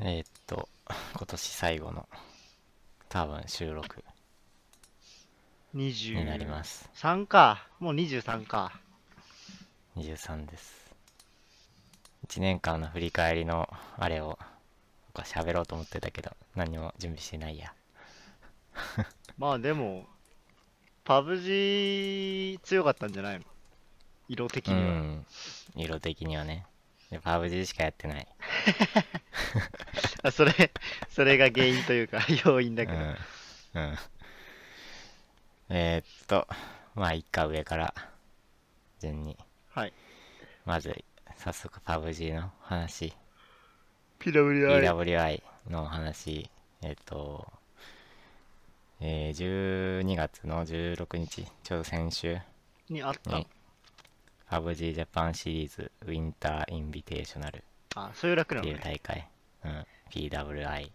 えーっと、今年最後の、多分収録になりま23す。か。もう23か。23です。1年間の振り返りのあれを、なんか喋ろうと思ってたけど、何も準備してないや。まあでも、パブ G 強かったんじゃないの？色的うには。ん。色的にはね。で、パブ G しかやってない。あそれ、それが原因というか、要因だけど。うん。うん。えーっと、まあ、一回上から、順に。はい。まず、早速パブ G の話。PWI。PWI の話、えっ、と、えー、12月の16日、ちょうど先週にあったに、PUBG ジャパンシリーズウィンターインビテーショナルっあ、そういう楽なていう。大会、うん、PWI、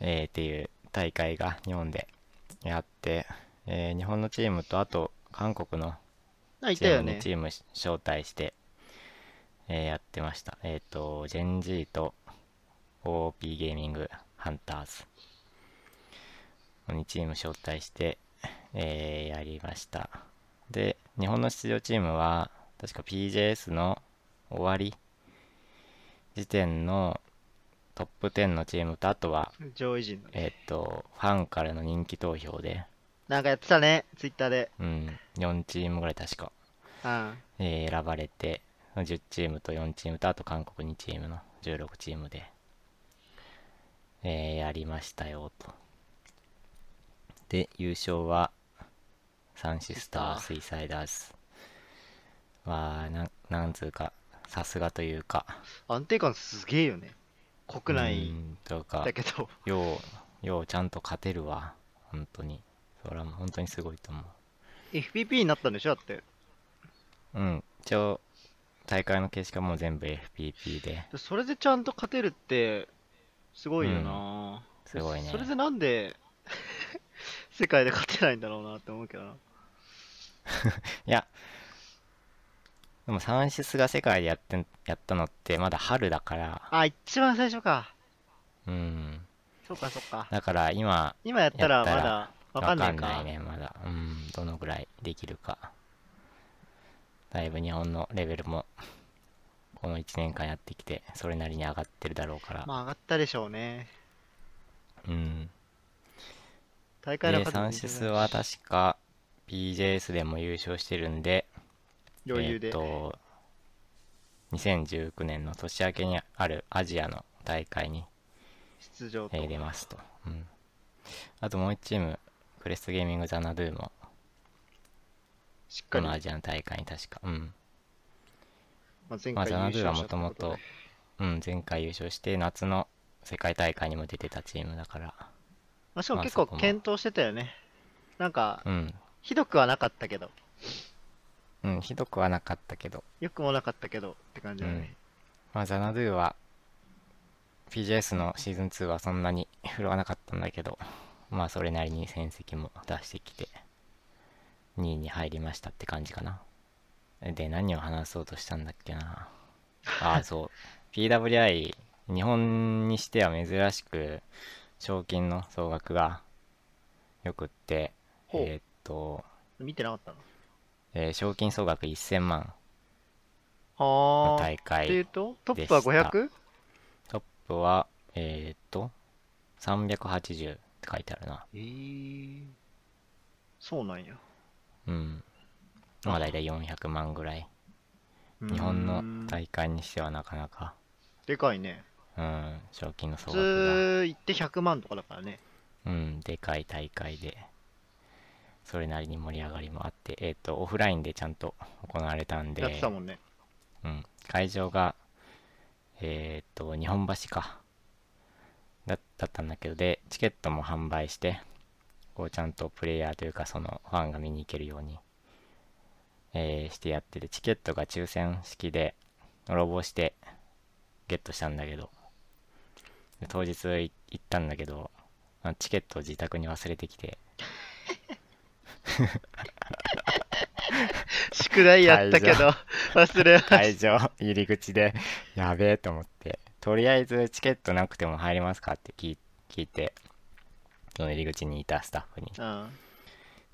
えー、っていう大会が日本でやって、えー日本のチームとあと韓国のチームたよね2。チーム招待して、えーやってました。えっ、と、ジェンジーと OP ゲーミングハンターズ2チーム招待して、えーやりました。で、日本の出場チームは、確か PJS の終わり時点のトップ10のチームと、あとは、上位陣のね。えっ、と、ファンからの人気投票で、なんかやってたね、ツイッターで。うん、4チームぐらい確か。うん。えー選ばれて10チームと4チームとあと韓国2チームの16チームで、えーやりましたよとで優勝はサンシスター。スイサイダーズはなんなんつうかさすがというか。安定感すげえよね。国う内んとかだけど。ようようちゃんと勝てるわ。本当に。それは本当にすごいと思う。FPP になったんでしょだって。うん。一応大会の形式はもう全部 FPP でで。それでちゃんと勝てるって、すごいよな、すごいね。それでなんで、世界で勝てないんだろうなって思うけどな。いや、でもサンシスが世界でやってんやったのってまだ春だから、あ、一番最初か。うん。そっかそっか。だから今、今やったらまだわわかんないか。かんないね、まだ。うん、どのぐらいできるか。だいぶ日本のレベルも、この1年間やってきて、それなりに上がってるだろうから。まあ上がったでしょうね。うん。大会ので、サンシスは確か PJS でも優勝してるんで、余裕で。えーっと、2019年の年明けにあるアジアの大会に出場と。えー出ますと。うん。あともう一チーム、クレストゲーミングザナドゥも、しっかり。まこのアジアの大会に確か。うん。あ、前まあ、回ザナドゥはもともと、うん、前回優勝して、夏の世界大会にも出てたチームだから、まあ、しかも結構検討してたよね。なんか、うん。ひどくはなかったけど、うん、ひどくはなかったけど、よくもなかったけどって感じだね。まあ、ザナドゥは、PJS のシーズン2はそんなに振るわなかったんだけど、まあ、それなりに戦績も出してきて、2位に入りましたって感じかな。で、何を話そうとしたんだっけな。ああ、そう。PWI、日本にしては珍しく、賞金の総額がよくって、えーっと、見てなかったの？えー賞金総額1000万はあ。の大っていう会。と、トップはでした 500? トップは、えーっと、380って書いてあるな。えー、そうなんや。うん。まあ大体400万ぐらい。日本うーのん大会にしてはなかなか、でかいね。うん、賞金の総普額が、通行って100万とかだからね。うん、でかい大会で、それなりに盛り上がりもあって、えーっと、オフラインでちゃんと行われたんで、やってたもんね。うん、会場が、えーっと、日本橋か。だだったんだけど、で、チケットも販売して、こうちゃんとプレイヤーというか、そのファンが見に行けるように、えーしてやってて、チケットが抽選式で、応募して、ゲットしたんだけど、で当日い行ったんだけど、あチケットを自宅に忘れてきて、宿題やったけど、忘れまし会場入り口で、やべえと思って、とりあえずチケットなくても入れますかって聞い聞いて、その入り口にいたスタッフに。うん。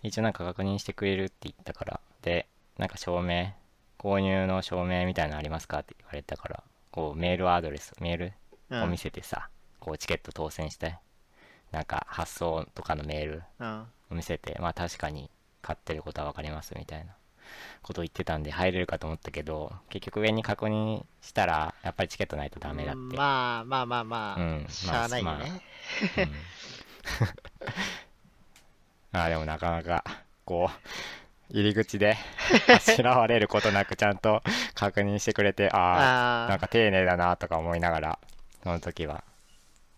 一応なんか確認してくれるって言ったから、で、なんか証明、購入の証明みたいなのありますかって言われたから、こうメールアドレス、メールうん。を見せてさ、こうチケット当選して、なんか発送とかのメールうん。を見せて、まあ確かに買ってることは分かりますみたいなことを言ってたんで入れるかと思ったけど、結局上に確認したら、やっぱりチケットないとダメだって。まあまあまあまあ、うんしゃあないよまあね。うん あでもなかなかこう入り口であしらわれることなくちゃんと確認してくれてあああなんか丁寧だなとか思いながらその時は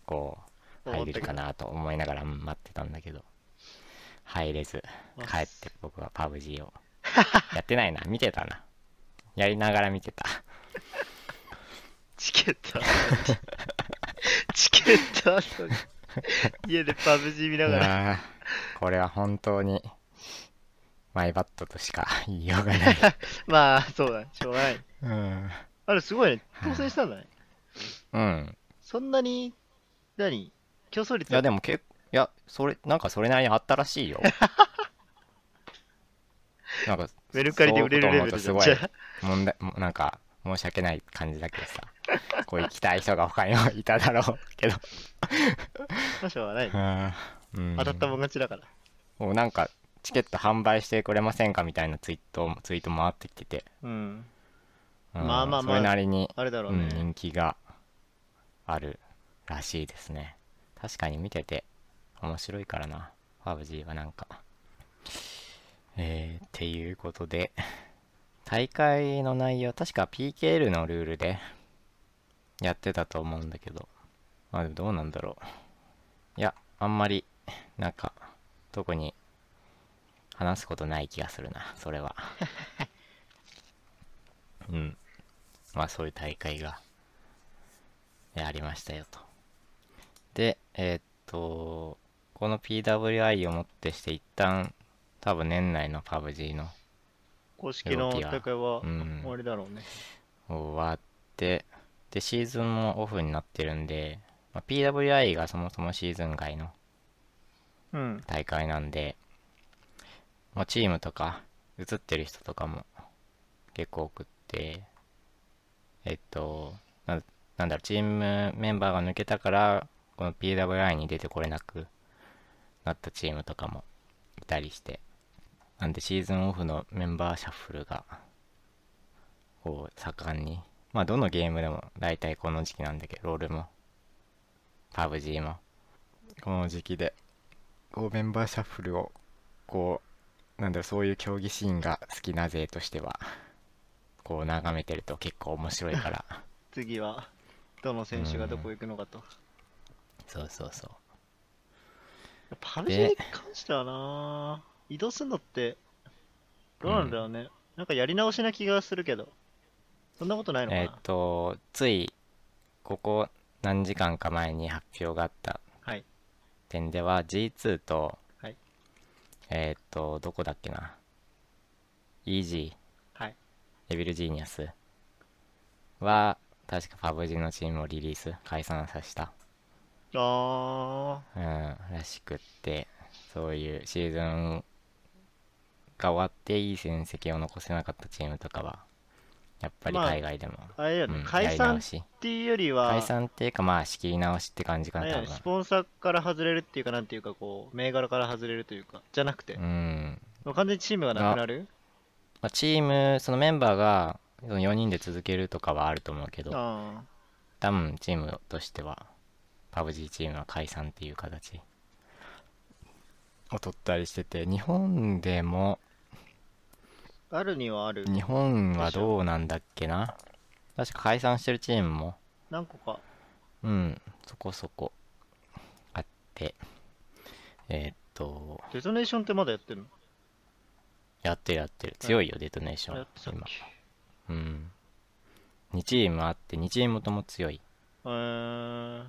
こうあ、入れるかなと思いながらうん待ってたんだけど入れずまあ帰って僕はパブ G を。やってないな。見てたな。やりながら見てた。チケット チケット後に。家でパブ G 見ないがら。これは本当にマイバットとしか言いようがない。まあ、そうだ、しょうがない。うん。あれ、すごいね。当選したんだね。うん。そんなに、何？競争率いやでもけいやそれなんかそれなりにあったらしいよ なんかメルカリで売れるレベルじゃすごい問題もなんか申し訳ない感じだけどさこう行きたい人が他にもいただろうけどあ、まあしょうがない。うん当たったもん勝ちだから。もうなんかチケット販売してくれませんかみたいなツイートツイート回ってきてて、うん。うんまあまあまあそれなりにあれだろう、うんね。人気があるらしいですね確かに見てて面白いからな。PUBG はなんか。えー、っていうことで大会の内容確か PKL のルールでやってたと思うんだけど。まあどうなんだろう。いやあんまりなんか特に話すことない気がするな。それは。うん。まあそういう大会がえありましたよと。で、えーっと、この PWI をもってして一旦多分年内の PUBG の公式の大会はうん終わりだろうね。終わって、で、シーズンもオフになってるんで、まあ、PWI がそもそもシーズン外のうん。大会なんで、まあ、チームとか映ってる人とかも結構多くってえっとななんだろうチームメンバーが抜けたからこの PWI に出てこれなくなったチームとかもいたりしてなんでシーズンオフのメンバーシャッフルがこう盛んにまあどのゲームでも大体この時期なんだけどロールも PUBG もこの時期でこうメンバーシャッフルをこうなんだろうそういう競技シーンが好きな勢としてはこう眺めてると結構面白いから。次は、どの選手がどこ行くのかと。そうそうそうパブ G に関してはな移動するのって、どうなんだろうね。なんかやり直しな気がするけど。そんなことないのかな、えっ、とついここ何時間か前に発表があったはい。点では G2 と、はいえっ、とどこだっけな？EG はい。エビルジーニアスは確か PUBG のチームをリリース解散させたあうん、らしくって、そういうシーズンが終わっていい成績を残せなかったチームとかは、やっぱりまあ海外でも、ー、あれだよね、うん、や解散っり直し。ていうよりは、解散っていうかまあ仕切り直しって感じかな、ね、ス。ポンサーから外れるっていうか、なんていうか、こう、銘柄から外れるというか、じゃなくて、うん。もう完全にチームがなくなる？まあ、チーム、そのメンバーがその4人で続けるとかはあると思うけど、あ多分チームとしては、PUBG チームは解散っていう形。を取ったりしてて、日本でも、あ。あるにはある。日本はどうなんだっけな？確か解散してるチームも何個か。うんそこそこあって。えーっとデトネーションってまだやってるの？やってるやってる。強いよデトネーション。今け？うん。2チームあって2チームとも強い。えー、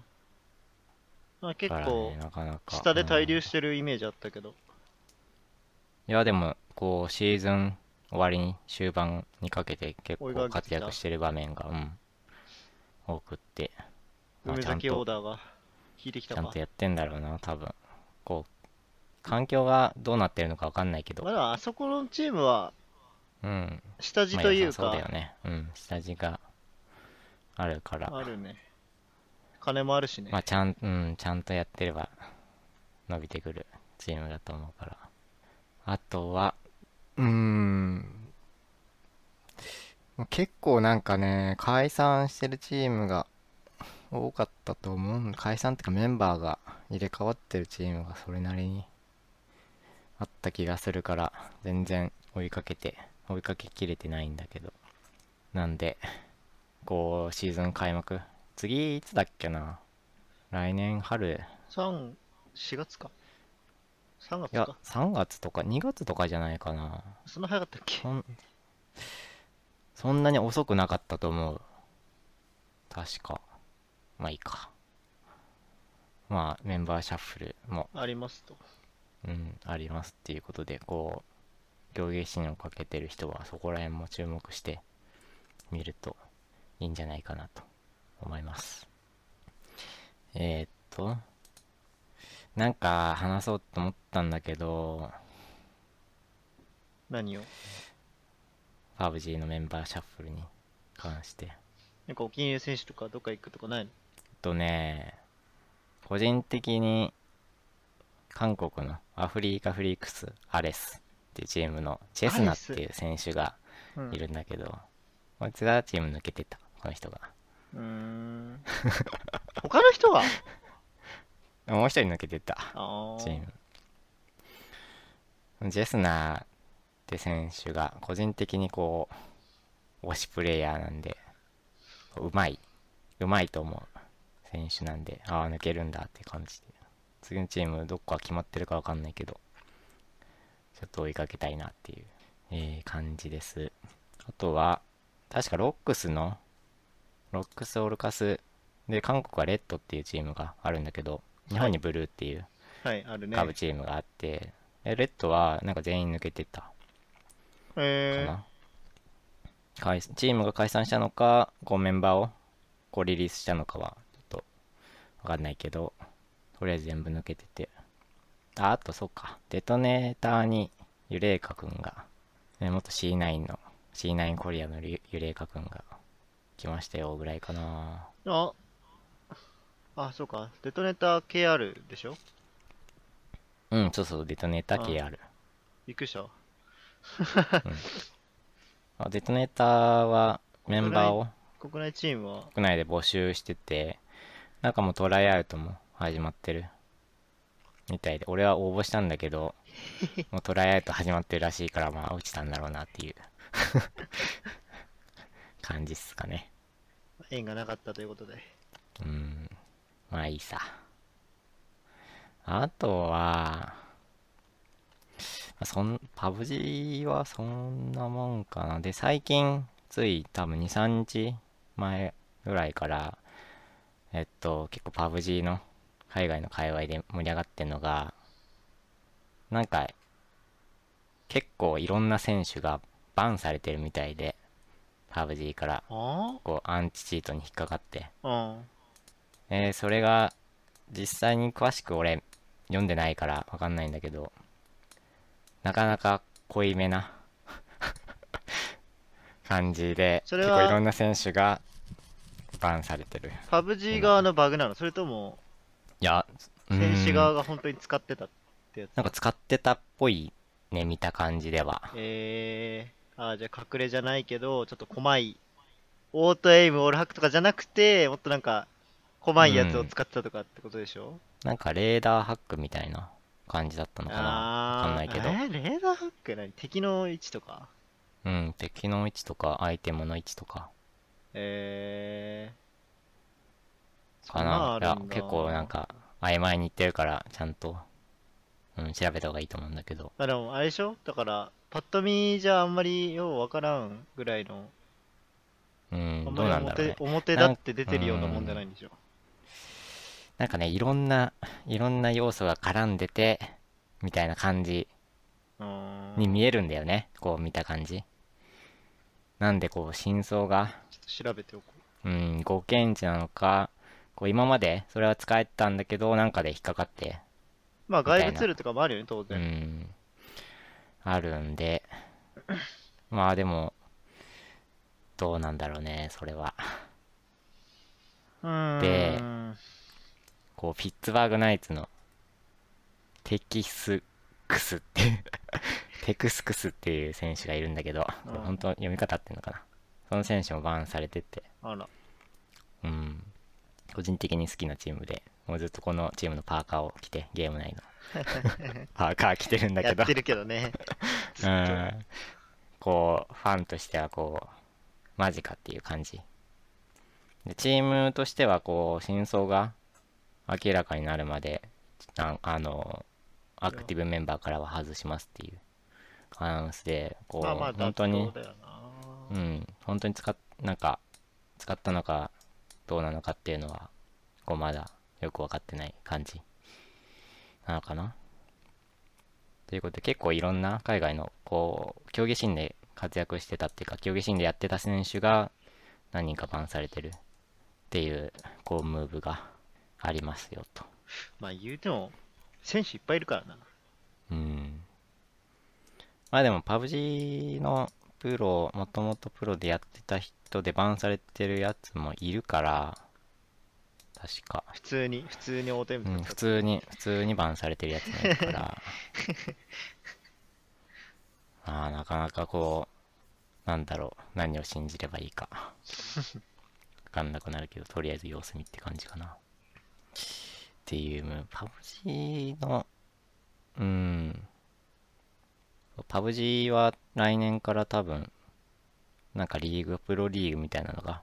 まあ、結構ね、なかなか。下で滞うん留してるイメージあったけど、いやでもこうシーズン終わりに終盤にかけて結構活躍してる場面がうん。多くって。まあ梅崎ちゃんとオーダーが効いてきたか。ちゃんと。やってんだろうな多分。こう環境がどうなってるのか分かんないけど。まだあそこのチームはうん。下地まあというか。良さそうだよ、ね。うん。下地があるから。あるね。金もあるしね。ま。あちゃんうんちゃんとやってれば伸びてくるチームだと思うから。あとはうーん。結構なんかね解散してるチームが多かったと思う解散っていうかメンバーが入れ替わってるチームがそれなりにあった気がするから全然追いかけて追いかけきれてないんだけど。なんでこうシーズン開幕次いつだっけな？来年春。3、4月か。3月いやか。3月とか2月とかじゃないかな。そんな早かったっけ？そんそんなに遅くなかったと思う。確か。まあいいか。まあメンバーシャッフルも。ありますと。うんありますっていうことでこう競技心をかけてる人はそこら辺も注目して見るといいんじゃないかなと思います。えー、っとなんか話そうと思ったんだけど何を？PUBG のメンバーシャッフルに関して。なんかお気に入りの選手とかどっか行くとかないの？とね個人的に韓国のアフリカフリークスアレスっていうチームのチェスナっていう選手がうん。いるんだけど、こいつがチーム抜けてたこの人がうーん。他の人は？もう一人抜けてた。チーム。ジェスナーって選手が個人的にこう推しプレイヤーなんでうまいうまいと思う選手なんでああ抜けるんだって感じで。次のチームどこか決まってるかわかんないけどちょっと追いかけたいなっていう、えー感じです。あとは確かロックスのロックスオルカスで韓国はレッドっていうチームがあるんだけど日本にブルーっていうはい、あるね。下部チームがあって、でレッドはなんか全員抜けてたかえな、解チームが解散したのかこうメンバーをこうリリースしたのかはちょっとわかんないけどとりあえず全部抜けてて。ああとそうか。デトネーターにユレイカくんが、ね、元 C9 の C9 コリアのユユレイカくんが来ましたよぐらいかな。ー、あ、あ、そうか。デトネーター KR でしょ？うんそうそう。デトネーター系ある。びっくりした。あデトネーターはメンバーを？国内チームは、国内で募集しててなんかもうトライアウトも始まってる。みたいで。俺は応募したんだけど もうトライアウト始まってるらしいからまあ落ちたんだろうなっていう感じっすかね。縁がなかったということで。うん。まあいいさ。あとはまあそんパブ G はそんなもんかな。で最近つい多分23日前ぐらいからえっと結構パブ G の海外の界隈で盛り上がってんのがなんか結構いろんな選手がバンされてるみたいでパブ G からあこうアンチチートに引っかかって。えーそれが実際に詳しく俺読んでないからわかんないんだけどなかなか濃いめな 感じで結構いろんな選手がバンされてる。パブ G 側のバグなの？それとも、いや選手うん側が本当に使ってたってやつ？なんか使ってたっぽいね見た感じでは。えー、あーじゃあ隠れじゃないけど、ちょっと細い、オートエイム、オールハックとかじゃなくて、もっとなんか、細いやつを使ってたとかってことでしょ、なんかレーダーハックみたいな感じだったのかな。わかんないけど。えー、レーダーハック？何？敵の位置とか？うん敵の位置とかアイテムの位置とか。えー、かな。いや結構なんか曖昧に言ってるからちゃんと、うん、調べた方がいいと思うんだけど。あでもあれでしょ？だから、パッと見じゃあんまりようわからんぐらいの、うんあんまりどうなんだろうね。表表だって出てるようなもんじゃないんでしょ？なんかねいろんないろんな要素が絡んでてみたいな感じに見えるんだよね。こう見た感じ。なんでこう真相が。ちょっと調べておこう。ん5検知なのかこう今までそれは使えてたんだけど、なんかで引っかかって、まあ外部ツールとかもあるよね、当う然。ん、あるんで、まあでも、どうなんだろうね、それは。でこう、ピッツバーグナイツのテキスクスっていう テクスクスっていう選手がいるんだけど、これうん本当読み方合ってんのかな。その選手もバンされてて、あら。うん。個人的に好きなチームで、もうずっとこのチームのパーカーを着て、ゲーム内の パーカー着てるんだけどやっ、てるけどね。ず うん。こう、ファンとしてはこう、マジかっていう感じ。で、チームとしてはこう、真相が明らかになるまで、ああの、アクティブメンバーからは外しますっていうアナウンスで、こう、まあまあ、本当に。うん、本当に使っ、なんか、使ったのか、どうなのかっていうのは、こう、まだよくわかってない感じなのかな？ということで、結構いろんな海外の、こう、競技シーンで活躍してたっていうか、競技シーンでやってた選手が何人かバンされてるっていう、こう、ムーブがありますよと。まあ言うても、選手いっぱいいるからな。うん。まあでも、パブ G のプロ、もともとプロでやってた人でバンされてるやつもいるから、確か。普通に、普通に大手うん、普通に、普通にバンされてるやつもいるから。ああ、なかなかこう、なんだろう、何を信じればいいか。わかんなくなるけど、とりあえず様子見って感じかな。っていう、もうパブ G の、うん。パブ G は来年から多分、なんかリーグ、プロリーグみたいなのが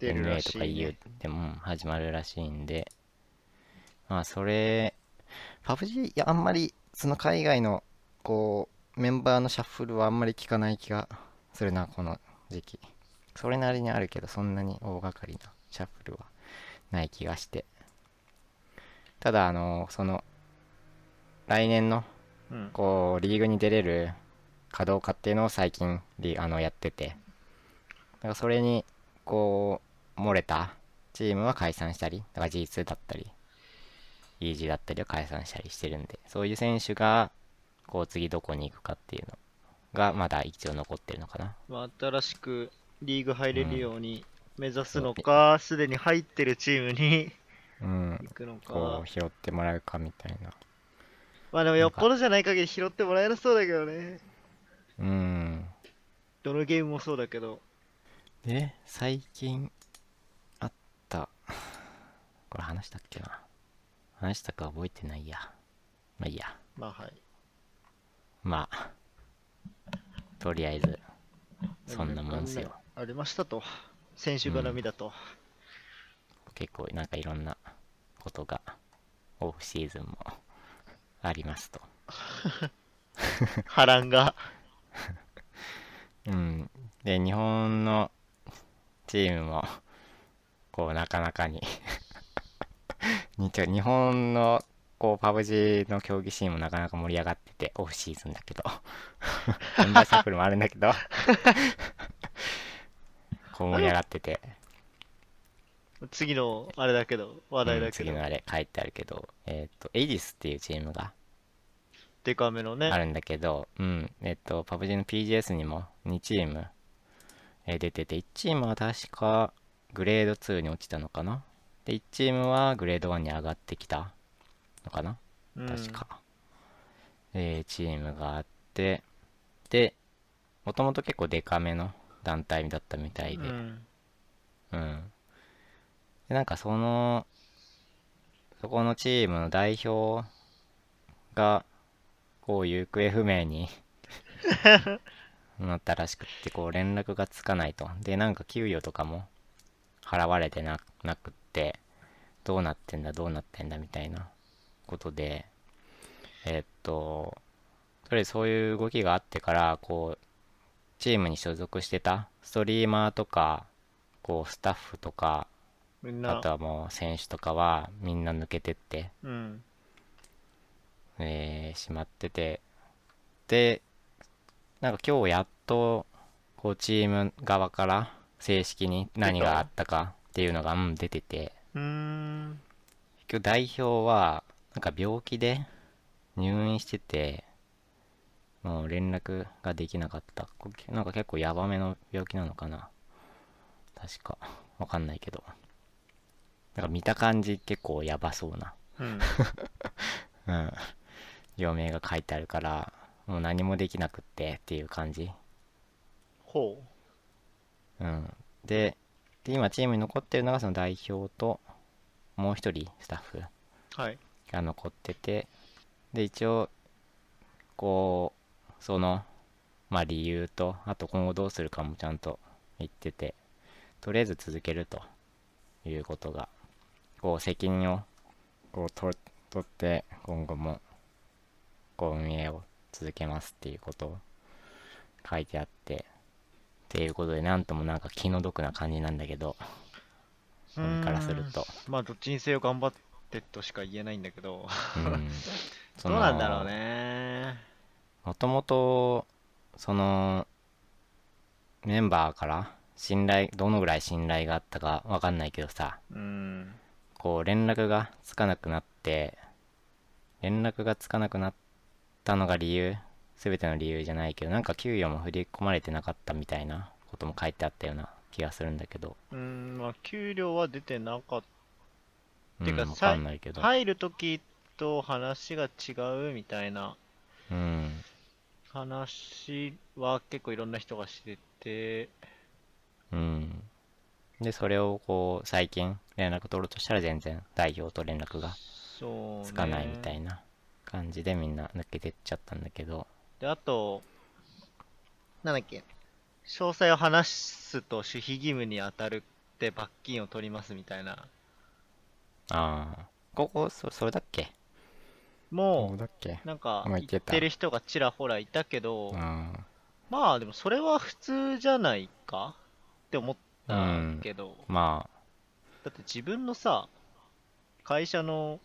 出るら NA しい、とか EU ね。でも始まるらしいんで、まあそれ、パブ G、いや、あんまり、その海外の、こう、メンバーのシャッフルはあんまり効かない気がするな、この時期。それなりにあるけど、そんなに大掛かりなシャッフルはない気がして。ただ、あの、その、来年の、うん。こう、リーグに出れるかどうかっていうのを最近リ、あの、やってて、だからそれに、こう、漏れた？チームは解散したり、だから G2 だったり、EG だったりを解散したりしてるんで、そういう選手が、こう、次どこに行くかっていうのが、まだ一応残ってるのかな。まあ、新しくリーグ入れるように目指すのか、すでに入ってるチームにうん。行くのかこう、。拾ってもらうかみたいな。まあでもよっぽどじゃない限り拾ってもらえなそうだけどね。うん。どのゲームもそうだけど。で、最近これ話したっけな？話したか覚えてないや。まあいいや。まあはい。まあ、とりあえず、そんなもんすよ。ありましたと。選手絡みだと。結構なんかいろんなことが、オフシーズンもありますと。波乱が。うん。で、日本のチームも、こう、なかなかに日本の、こう、パブ G の競技シーンもなかなか盛り上がってて、オフシーズンだけど、メンバーシャッフルもあるんだけど、こう盛り上がってて、次のあれだけど、話題うんだけど。次のあれ書いてあるけど、えっ、と、エイディスっていうチームがデカめのね。あるんだけど、うん、えっ、と、パブ G の PGS にも2チーム、えー出てて、1チームは確かグレード2に落ちたのかなで、1チームはグレード1に上がってきたのかな？うん確か。えーチームがあって、で、もともと結構デカめの団体だったみたいで、うん。うん。で、なんかその、そこのチームの代表が、こう、行方不明になったらしくって、こう、連絡がつかないと。で、なんか給与とかも払われてななくって、どうなってんだ、どうなってんだ、みたいなことで、えっと、とりあえずそういう動きがあってから、こう、チームに所属してたストリーマーとか、こう、スタッフとか。あとはもう選手とかはみんな抜けてって、うん。えーしまってて、で、なんか今日やっと、こうチーム側から正式に何があったかっていうのが、うん、出てて、うーん。結局代表はなんか病気で入院しててもう連絡ができなかった。こなんか結構ヤバめの病気なのかな。確か。わかんないけど。なんか見た感じ結構ヤバそうな。うん。うん。病名が書いてあるからもう何もできなくってっていう感じ。ほう。ん。でで今チームに残ってるのがその代表ともう一人スタッフ。が残っててで一応こうそのまあ理由とあと今後どうするかもちゃんと言っててとりあえず続けるということがこう責任をこうと取って今後もこう運営を続けますっていうことを書いてあってっていうことでなんともなんか気の毒な感じなんだけど俺からするとまあ、どっちにせよ頑張ってとしか言えないんだけど。うんそどうのなんだろうね。もともとそのメンバーから信頼どのぐらい信頼があったかわかんないけどさうん。こう連絡がつかなくなって連絡がつかなくなったのが理由全ての理由じゃないけどなんか給与も振り込まれてなかったみたいなことも書いてあったような気がするんだけど。うん、まあ、給料は出てなかっうんてかわかんないけど。入るときと話が違うみたいなうん話は結構いろんな人がして。て、うん。でそれをこう最近連絡取ろうとしたら全然代表と連絡が。つかないみたいな感じでみんな抜けてっちゃったんだけどで、あと、なんだっけ、詳細を話すと守秘義務に当たるって罰金を取りますみたいな。ああここそそれだっけ？もそうだっけ？う、なんかまあ言ってる人がちらほらいたけど、うん。まあでもそれは普通じゃないか？って思ったけど、まだって自分のさ、会社の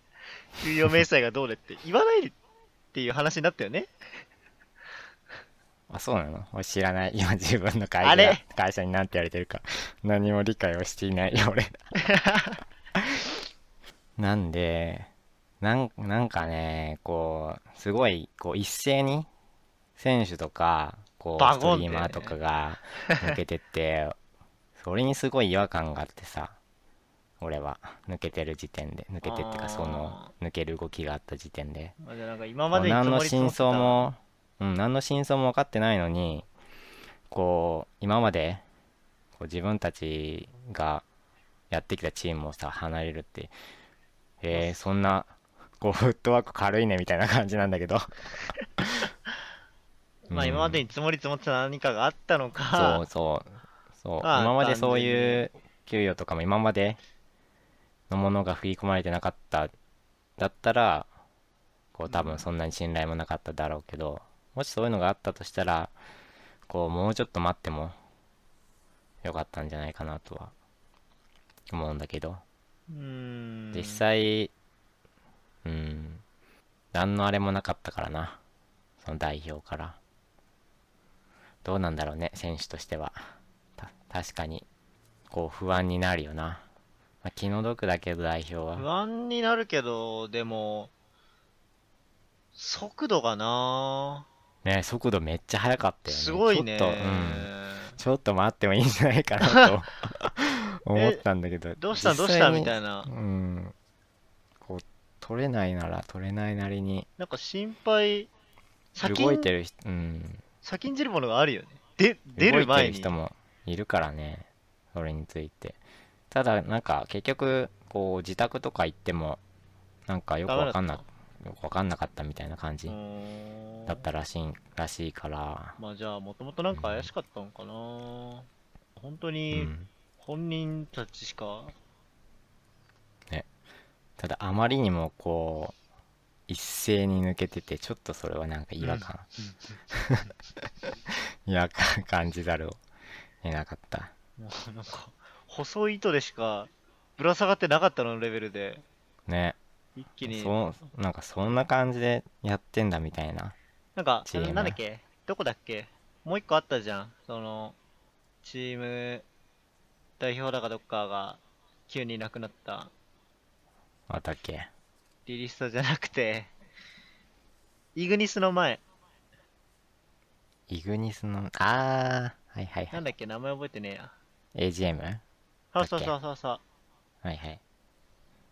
給与明細がどうでって言わないっていう話になったよね。ああそうなの？俺知らない。今自分の会社会社に何て言われてるか。何も理解をしていない。よ俺。なんでなんなんかねこうすごいこう一斉に選手とかこうストリーマーとかが抜けてって それにすごい違和感があってさ俺は抜けてる時点で抜けてってかあー。その抜ける動きがあった時点で。まあじゃあなんか今までに何の真相も、うん、何の真相も分かってないのにこう今までこう自分たちがやってきたチームをさ離れるってえー、そんなこうフットワーク軽いねみたいな感じなんだけど。まあ今までに積もり積もってた何かがあったのそかう、そう。そう。まあ今までそういう給与とかも今までのものが振り込まれてなかっただったらこう多分そんなに信頼もなかっただろうけどもしそういうのがあったとしたらこうもうちょっと待ってもよかったんじゃないかなとは思うんだけど。実際うん。何のあれもなかったからな。その代表から。どうなんだろうね選手としては。た確かにこう不安になるよな、まあ、気の毒だけど代表不は安になるけど、でも、速度がな。ね速度めっちゃ速かったよね。すごいね。ちょっと、うん、ちょっと待ってもいいんじゃないかなと 思ったんだけど。どうしたどうしたみいたいな。うん。こう取れないなら取れないなりに。なんか心配、動いてる人うん。先んじるものがあるよね。で、出る動いて前に。る人もいるからね。それについてただなんか結局こう自宅とか行ってもなんかよくわかんなよくわかんなかったみたいな感じだったらしいらしいから。まあじゃあ、もともとなんか怪しかったのかな。本当うにん本人たちしか、ただあまりにもこう一斉に抜けててちょっとそれはなんか違和感、違和感感じざるを得なかった。もうなんか、細い糸でしかぶら下がってなかったのレベルで、ね一気に、そうなんかそんな感じでやってんだみたいななんか、なんだっけ？どこだっけ？もう一個あったじゃん。その、チーム代表だかどっかが急にいなくなった。あったっけ？リリストじゃなくて、イグニスの前。イグニスの、あー、はいはいはい。なんだっけ、名前覚えてねえや。AGM? はいそうそうそうそうそう。はい。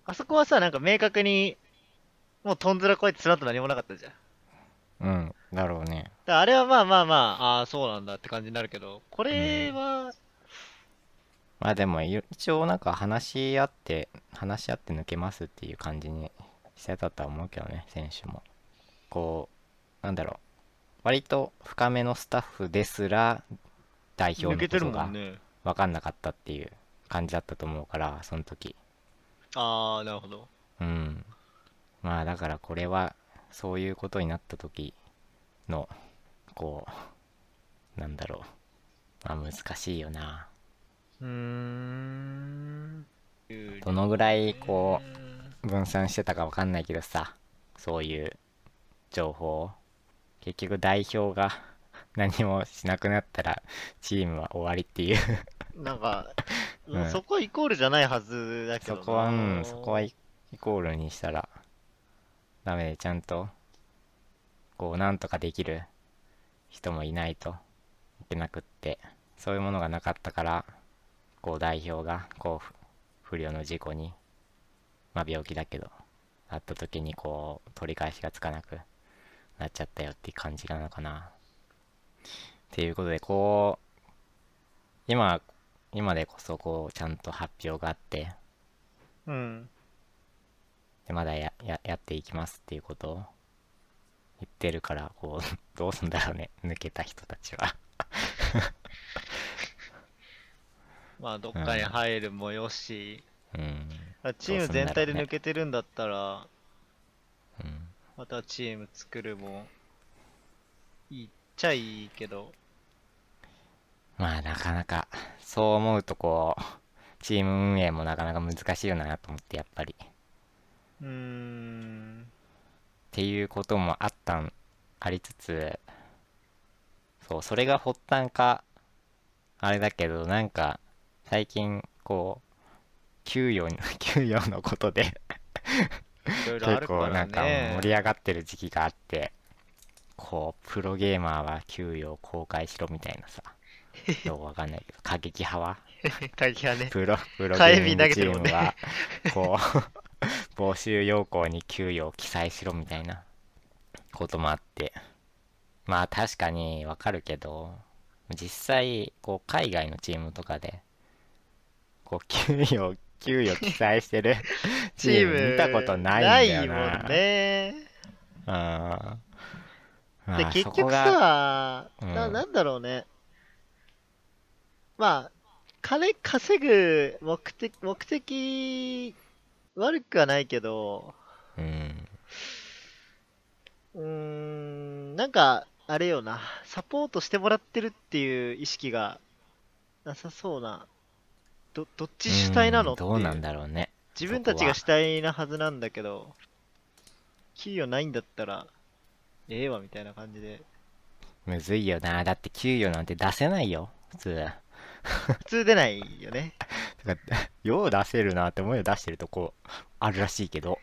あそこはさ、なんか明確に、もうトンズラ超えてその後何もなかったじゃん。うん、だろうね。らあれはまあまあまあ、ああ、そうなんだって感じになるけど、これは、まあでも、い一応なんか話し合って、話し合って抜けますっていう感じにしてたとは思うけどね、選手も。こう、なんだろう。割と深めのスタッフですら、代表の抜けてることが。分かんなかったっていう感じだったと思うから、その時。ああ、なるほど。うん。まあだからこれは、そういうことになった時の、こう、なんだろう。まあ難しいよな。うーん。どのぐらいこう、分散してたかわかんないけどさ、そういう情報結局代表が 何もしなくなったらチームは終わりっていうなんか、うん。そこはイコールじゃないはずだけどな。そこはうんそこはイイコールにしたらダメでちゃんとこうなんとかできる人もいないといけなくってそういうものがなかったからこう代表がこう不良の事故にまあ病気だけどあった時にこう取り返しがつかなくなっちゃったよっていう感じなのかな。っていうことでこう今今でこそこうちゃんと発表があって。うん。でまだやややっていきますっていうことを言ってるからこう どうすんだろうね。抜けた人たちは。まあ、どっかに入るもよし、うん。チーム全体で抜けてるんだったら、うんまたチーム作るも、いいっちゃいいけど、まあなかなかそう思うとこうチーム運営もなかなか難しいよなと思ってやっぱりっうーん。ていうこともあったんありつつそうそれが発端かあれだけどなんか最近こう給与に 給与のことで結構なんかね。盛り上がってる時期があってこうプロゲーマーは給与を公開しろみたいなさ よくわかんないけど過激派は？会議はね。プロプロゲーミングチームはこう 募集要項に給与を記載しろみたいなこともあってまあ確かにわかるけど実際こう海外のチームとかでこう給与 給与記載してるチーム見たことないんだよなないもんね。うんまで、あ結局さ、うんな、なんだろうね。まあ、金稼ぐ目的、目的、悪くはないけど、うんうーん、なんか、あれよな、サポートしてもらってるっていう意識がなさそうな。ど、どっち主体なのってどうなんだろうね自分たちが主体なはずなんだけど、給与ないんだったら、ええわ、みたいな感じで。むずいよなだって給与なんて出せないよ普通 普通出ないよね。だからよう出せるなって思いを出してるとこあるらしいけど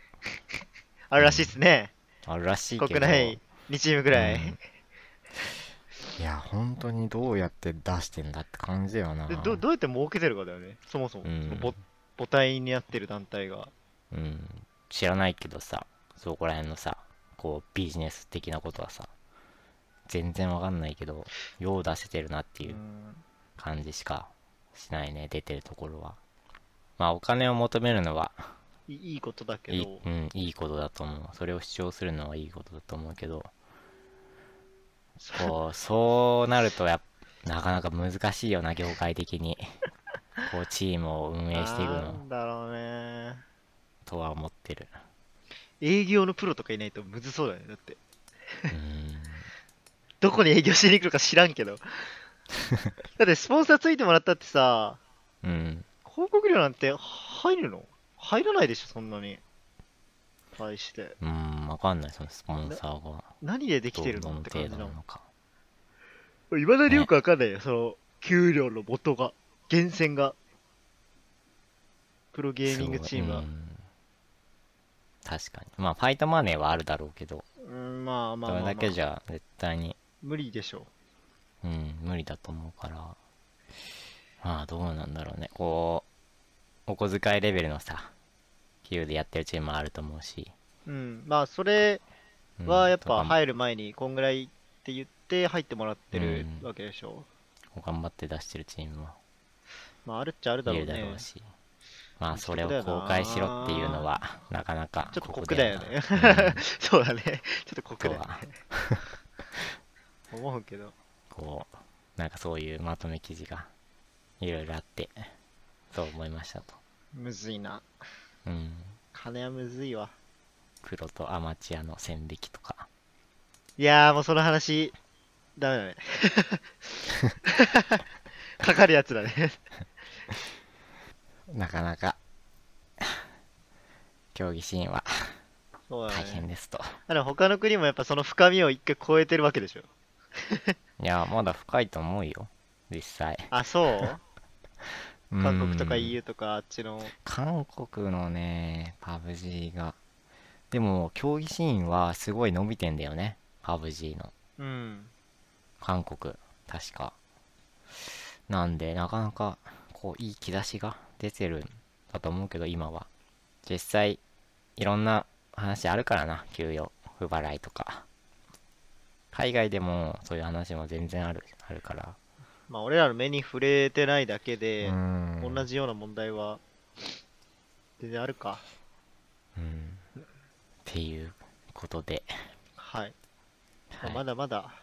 あるらしいっすね。あるらしいけど国内2チームぐらい。うんいや本当にどうやって出してんだって感じだよなでどどうやって儲けてるかだよね、そもそも。うんその母母体になってる団体が。うん知らないけどさそこら辺のさこうビジネス的なことはさ全然わかんないけどよう出せてるなっていううん感じしかしないね出てるところはまあお金を求めるのはいいいいことだけいい,、どう、ん、いいことだと思うそれを主張するのはいいことだと思うけどこう そうなるとやっなかなか難しいよな業界的にこうチームを運営していくなのんだろうね。とは思ってる営業のプロとかいないとむずそうだよね。だって。うん どこに営業しに行くのか知らんけど。だってスポンサーついてもらったってさ、うん。広告料なんて入るの？入らないでしょ、そんなに。対して。うんわかんないそのスポンサーが。何でできどてるのって感じなの？か。いまだによくわかんないよ、その、給料の元が、源泉が。プロゲーミングチームは。確かに。まあファイトマネーはあるだろうけど。うんまあまあそれまあ、まあ、だけじゃ絶対に。無理でしょうん無理だと思うから。まあどうなんだろうね。こうお小遣いレベルのさ給でやってるチームもあると思うし、ううんまあそれうんはやっぱ入る前にこんぐらいって言って入ってもらってるうん。わけでしょ、頑張って出してるチームも。まああるっちゃあるだろうね。だろうし。まあそれを公開しろっていうのはなかなかちょっと酷酷だよね。なうん そうだね。ちょっと酷だよね。思うけどこうなんかそういうまとめ記事がいろいろあってそう思いましたと。むずいな。うん。金はむずいわ。プロとアマチュアの線引きとか。いやーもうその話ダメだね。かかるやつだね。なかなか競技シーンは大変ねですと、あでも他の国もやっぱその深みを一回超えてるわけでしょいやまだ深いと思うよ。実際。あそう？韓国とかうん EU とかあっちの？韓国のねパブ G が。でも競技シーンはすごい伸びてんだよね。パブ G の。うん。韓国。確か。なんでなかなかこういい兆しが出てるんだと思うけど今は。実際いろんな話あるからな。給与不払いとか海外でもそういう話も全然あるあるから。まあ俺らの目に触れてないだけでう、ん。同じような問題は全然あるか。うん。っていうことで。はい、まあはいまだまだ。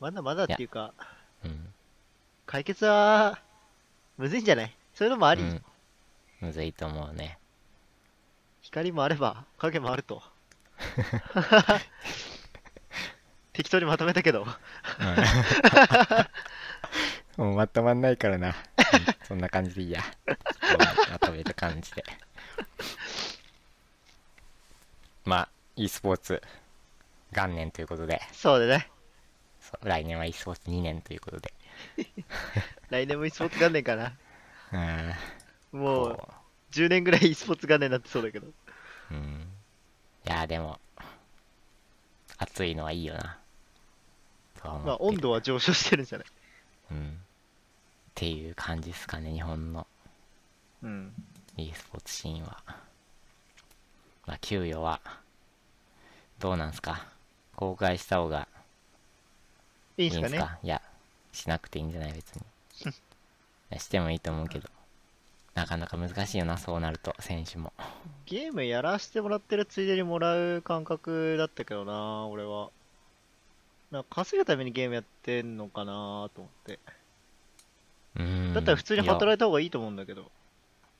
まだまだっていうかうん。解決はむずいんじゃない？そういうのもあり、うん。むずいと思うね。光もあれば影もあると 適当にまとめたけど。うんもうまとまんないからな、う んそんな感じでいいや。まとめる感じで。まあ e スポーツ元年ということで。そうだね。来年は e スポーツ2年ということで。来年も e スポーツ元年かな。うん。もうこ10年ぐらい e スポーツ元年になってそうだけど。ううん。いやでも暑いのはいいよな。まあ温度は上昇してるんじゃない？うん。っていう感じですかね日本の。うん。e スポーツシーンは。まあ給与はどうなんすか？公開した方がいいんすかね？いいんすか？いやしなくていいんじゃない別に。してもいいと思うけどなかなか難しいよなそうなると選手も。ゲームやらせてもらってるついでにもらう感覚だったけどな俺は。なんか稼ぐためにゲームやってんのかなと思って。うーん。だったら普通に働いた方がいいと思うんだけど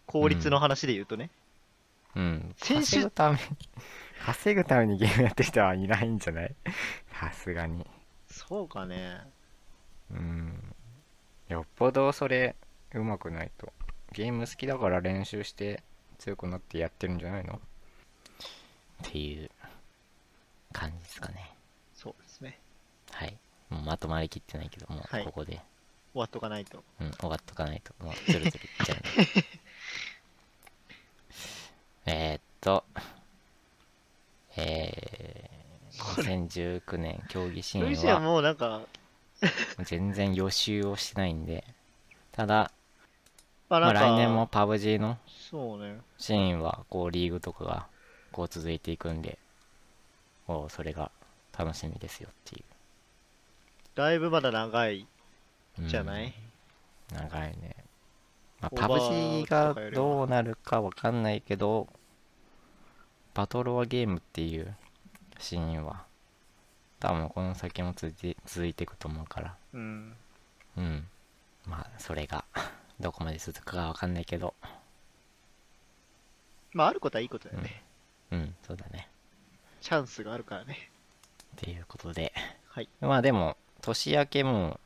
効率の話で言うとね、うん。選手稼ぐために 稼ぐためにゲームやってる人はいないんじゃない？さすがに。そうかね。うん。よっぽどそれうまくないとゲーム好きだから練習して強くなってやってるんじゃないの？っていう感じですかね。そうですね。はい。もうまとまりきってないけどもはい。うここで、終わっとかないと。うん終わっとかないと。もうズルズルいっちゃうね えーっとえー、2019年競技シーンはもうなんか全然予習をしてないんで。ただまあ、来年もパブ G のそうね。シーンはこうリーグとかがこう続いていくんでもうそれが楽しみですよっていだいぶまだ長いう、うんじゃない、長いね、まあ、オーバパブー G がどうなるかわかんないけどバトルワゲームっていうシーンは多分この先も続いて続いていくと思うから。うん。うん。まあそれがどこまで続くかわかんないけど。まああることはいいことだよね、うん。そうだね。チャンスがあるからね。っていうことで。はい。まあでも年明けも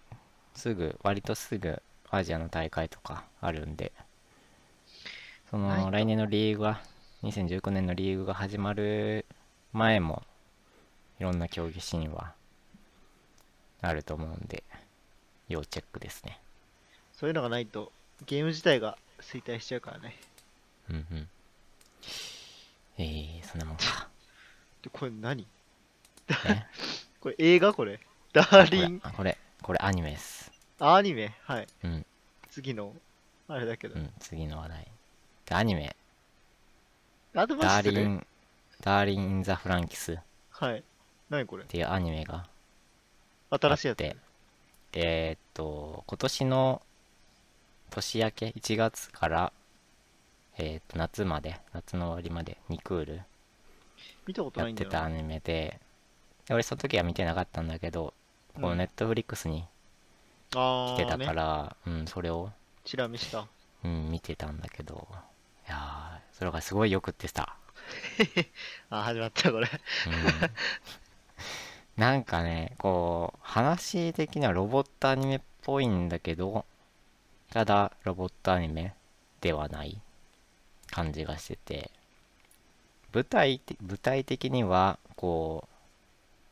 すぐ割とすぐアジアの大会とかあるんで。その来年のリーグは2019年のリーグが始まる前もいろんな競技シーンはあると思うんで要チェックですね。そういうのがないとゲーム自体が衰退しちゃうからねうんうん。えー、そんなもんか。で、これ何？ね、これ映画？これ？ダーリン、これ、これ、これアニメです。アニメ？はい。うん、次の、あれだけどう。ん、次の話題。でアニメ、ダーリン、ダーリン・イン・ザ・フランキスっはい。何これ？ていうアニメが新しいやつ。えーっと、今年の年明け1月から、えーっと、夏まで、夏の終わりまで2クール見たことやないんだよな。ってたアニメで、で俺その時は見てなかったんだけど、こううんネットフリックスに来てたかね。ら、うん、それを、チラ見した。うん、見てたんだけど、いやー、それがすごいよくってさ、あー、始まったこれ。うんなんかね、こう、話的にはロボットアニメっぽいんだけど、ただ、ロボットアニメではない感じがしてて、舞台て、舞台的には、こ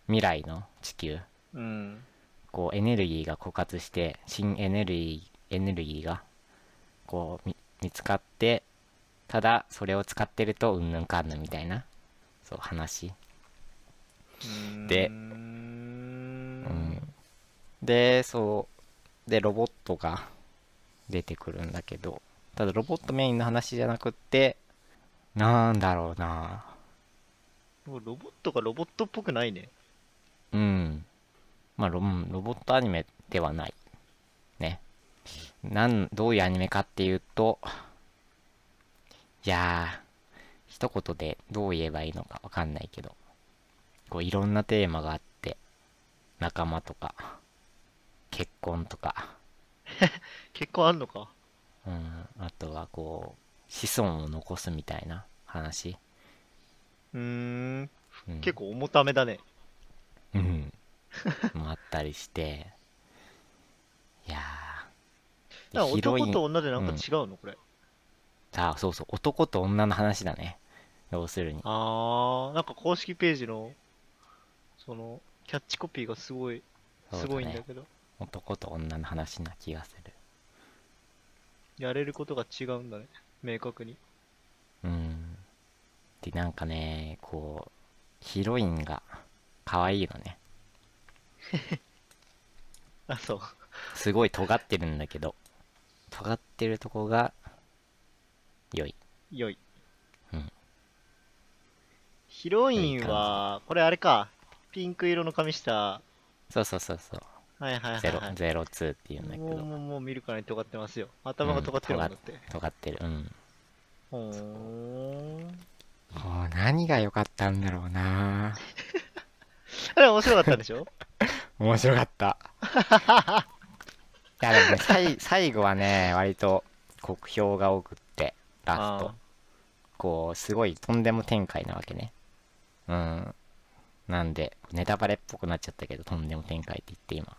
う、未来の地球、うん。こう、エネルギーが枯渇して、新エネルギー、エネルギーが、こう、み見つかって、ただ、それを使ってると、うんぬんかんぬんみたいな、そう、話。でうんで、そう、で、ロボットが出てくるんだけど、ただロボットメインの話じゃなくって、なんだろうな。もうロボットがロボットっぽくないね。うん。まあロ、うんロボットアニメではない。ね。なん、どういうアニメかっていうと、いやー、一言でどう言えばいいのかわかんないけど、こういろんなテーマがあって、仲間とか、結婚とか、結構あんのか？うん、あとはこう、子孫を残すみたいな話。うーん。うん、結構重ためだね。うん。もあったりして、いやー。なんかヒロイン男と女でなんか違うのこれ？あ、そうそう、男と女の話だね。要するに。あー、なんか公式ページの、その、キャッチコピーがすごい、すごいんだけど、男と女の話な気がする。やれることが違うんだね。明確に。うん。で、なんかね、こう、ヒロインが可愛いのね。あ、そう。すごい尖ってるんだけど、尖ってるとこが、良い。良い。うんヒロインは、これあれか。ピンク色の髪した。そうそうそうそう。はいはいはい、ゼロ、はい。ゼロツーっていうんだけもう、ど、もう、もう見るからに尖ってますよ。頭が尖ってるもんだって。尖ってる。うん。ほーん。もう何が良かったんだろうな あれ面白かったんでしょ？面白かった。いやでもね、さい最後はね、割と酷評が多くって、ラスあト。こう、すごいとんでも展開なわけね。うん。なんで、ネタバレっぽくなっちゃったけど、とんでも展開って言って今。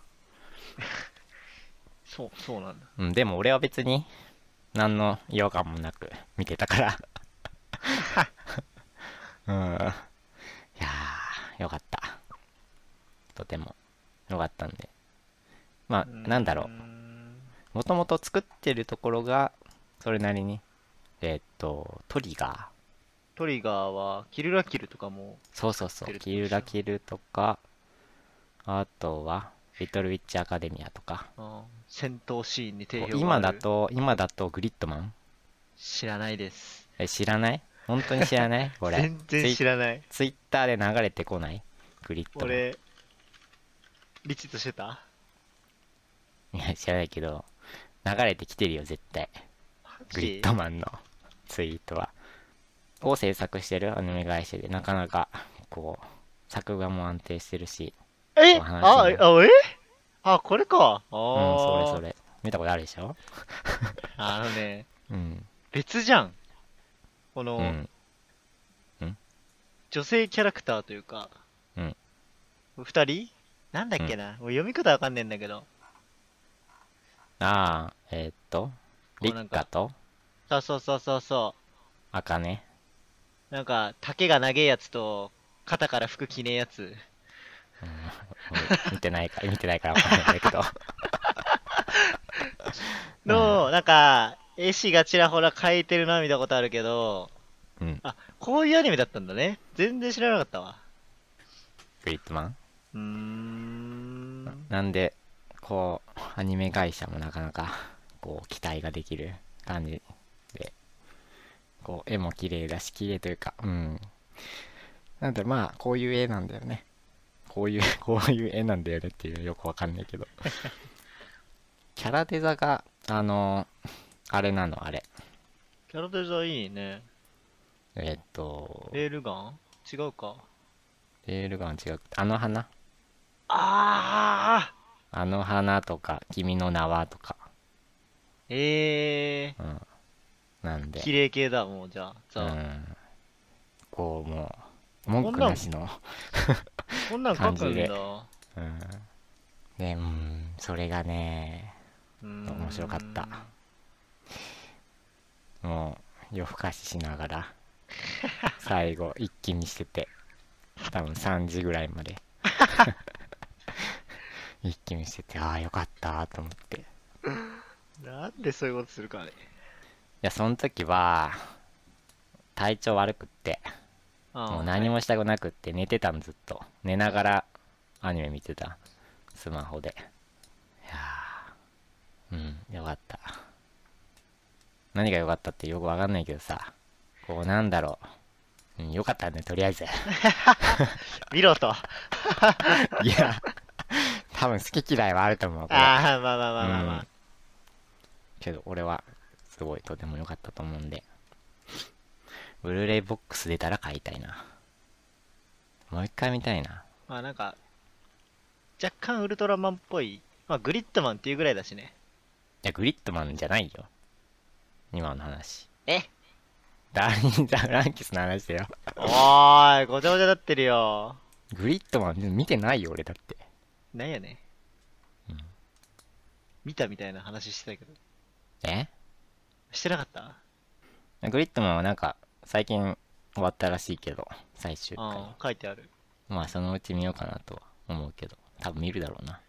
そう、そうなんだ。うん、でも俺は別に、何の違和感もなく見てたから。うん。いやー、よかった。とても、よかったんで。まあ、なんだろう。んもともと作ってるところが、それなりに、えーっと、トリガー。トリガーは、キルラキルとかも、そうそうそう、キルラキルとか、あとは、リトルウィッチアカデミアとか。戦闘シーンに定評今だと、今だとグリッドマン知らないです。え、知らない？本当に知らない？これ。全然知らない。ツイッターで流れてこない？グリッドマン。俺、リチットしてた？いや、知らないけど、流れてきてるよ、絶対。グリッドマンのツイートは。を制作してるアニメ会社で、なかなか、こう、作画も安定してるし、え？あ、もえあ、え？あ、これか。あうん、そーれそれ。見たことあるでしょ？あのね、うん。別じゃん。この、うん。女性キャラクターというか、うん二人？なんだっけな、もう読み方わかんねえんだけど。ああ、えーっと、リッカと、そうそうそうそうそアカネ。う。なんか、竹が長えやつと、肩から服着ねえやつ。うん、見てないから、見てないからわかんないんだけど。の、なんか、絵師がちらほら描いてるのは見たことあるけど、うん。あ、こういうアニメだったんだね。全然知らなかったわ。グリッドマン？うーん。なんで、こう、アニメ会社もなかなか、こう、期待ができる感じで、こう、絵も綺麗だし、綺麗というか、うん。なんで、まあ、こういう絵なんだよね。こういう、こういう絵なんだよねっていうよくわかんないけど。キャラデザが、あの、あれなの、あれ。キャラデザいいね。えっと、レールガン？違うか？レールガン違う。あの花？あーあの花とか、君の名はとか、えうん。なんー、で。綺麗系だ、もう、じゃあ。うん。こう、もう、文句なしの、こんなん書くん感じでだ。うん。で、うん、それがね、面白かった。もう、夜更かししながら、最後、一気にしてて、多分3時ぐらいまで、一気にしてて、ああ、よかったと思って。いなんでそういうことするかね。や、その時は、体調悪くって、あもう何もしたくなくって寝てたのずっと。寝ながらアニメ見てた。スマホで。いやー。うん。よかった。何が良かったってよくわかんないけどさ。こうなんだろう、うん、よかったねとりあえず。見ろと。あ いや多分好き嫌いはあると思うあー、まあまあまあまあまうん。けど俺はすごいとても良かったと思うんでブルーレイボックス出たら買いたいなもう一回見たいなあ。まあなんか、若干ウルトラマンっぽい。まあグリッドマンっていうぐらいだしね。いや、グリッドマンじゃないよ。今の話。え？ダーリン・ザ・フランキスの話だよ。おーい、ごちゃごちゃなってるよ。グリッドマン見てないよ、俺だって。なんやね、うん見たみたいな話してたけど。え？してなかった？グリッドマンはなんか、最近終わったらしいけど、最終回。ああ、書いてある。まあ、そのうち見ようかなとは思うけど、多分見るだろうな。